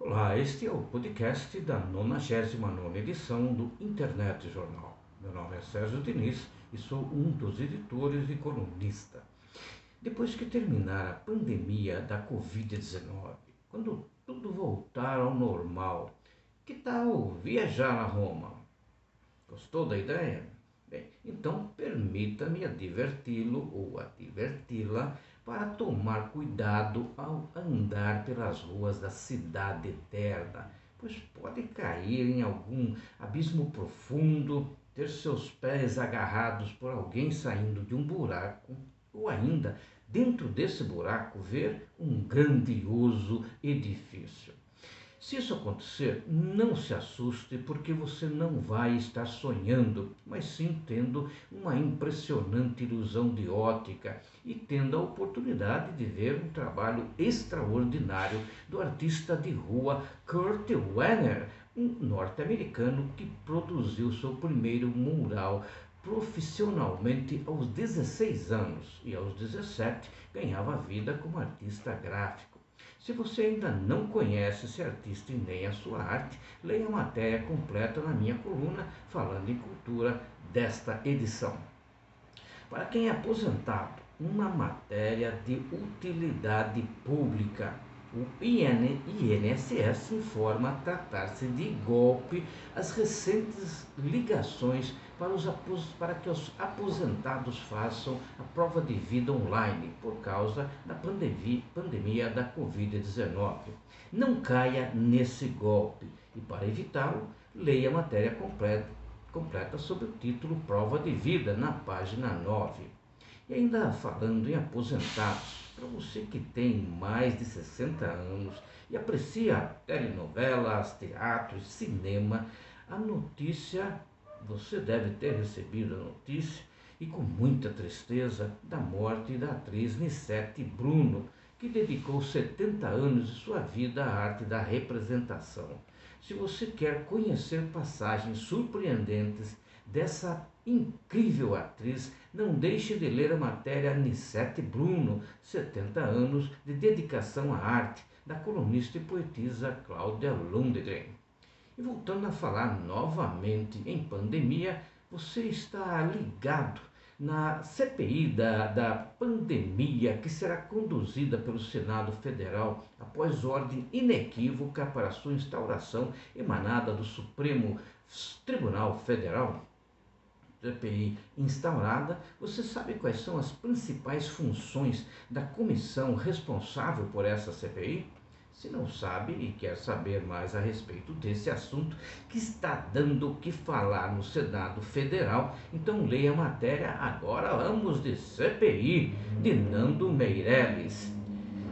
Olá, este é o podcast da 99 edição do Internet Jornal. Meu nome é Sérgio Diniz e sou um dos editores e colunista. Depois que terminar a pandemia da Covid-19, quando tudo voltar ao normal, que tal viajar a Roma? Gostou da ideia? Bem, então permita-me adverti-lo ou adverti-la para tomar cuidado ao andar pelas ruas da cidade eterna, pois pode cair em algum abismo profundo, ter seus pés agarrados por alguém saindo de um buraco, ou ainda, dentro desse buraco, ver um grandioso edifício. Se isso acontecer, não se assuste, porque você não vai estar sonhando, mas sim tendo uma impressionante ilusão de ótica e tendo a oportunidade de ver um trabalho extraordinário do artista de rua Kurt Wenner, um norte-americano que produziu seu primeiro mural profissionalmente aos 16 anos e aos 17 ganhava vida como artista gráfico. Se você ainda não conhece esse artista e nem a sua arte, leia a matéria completa na minha coluna falando em cultura desta edição. Para quem é aposentado, uma matéria de utilidade pública. O INSS informa tratar-se de golpe as recentes ligações para, os, para que os aposentados façam a prova de vida online por causa da pandemia, pandemia da Covid-19. Não caia nesse golpe e, para evitá-lo, leia a matéria completa, completa sob o título Prova de Vida na página 9. E ainda falando em aposentados, para você que tem mais de 60 anos e aprecia telenovelas, teatros, cinema, a notícia você deve ter recebido a notícia e com muita tristeza da morte da atriz Nissete Bruno, que dedicou 70 anos de sua vida à arte da representação. Se você quer conhecer passagens surpreendentes dessa incrível atriz, não deixe de ler a matéria Nissete Bruno, 70 anos de dedicação à arte, da colunista e poetisa Cláudia Lundgren. E voltando a falar novamente em pandemia, você está ligado na CPI da, da pandemia que será conduzida pelo Senado Federal após ordem inequívoca para sua instauração emanada do Supremo Tribunal Federal. CPI instaurada, você sabe quais são as principais funções da comissão responsável por essa CPI? Se não sabe e quer saber mais a respeito desse assunto que está dando o que falar no Senado Federal, então leia a matéria Agora Vamos de CPI, de Nando Meirelles.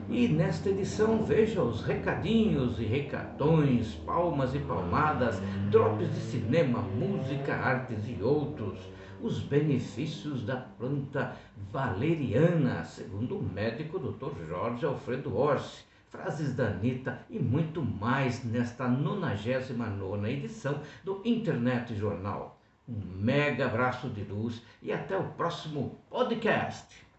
E nesta edição veja os recadinhos e recatões, palmas e palmadas, drops de cinema, música, artes e outros. Os benefícios da planta valeriana, segundo o médico Dr. Jorge Alfredo Orsi frases da Anitta e muito mais nesta 99 edição do Internet Jornal. Um mega abraço de luz e até o próximo podcast.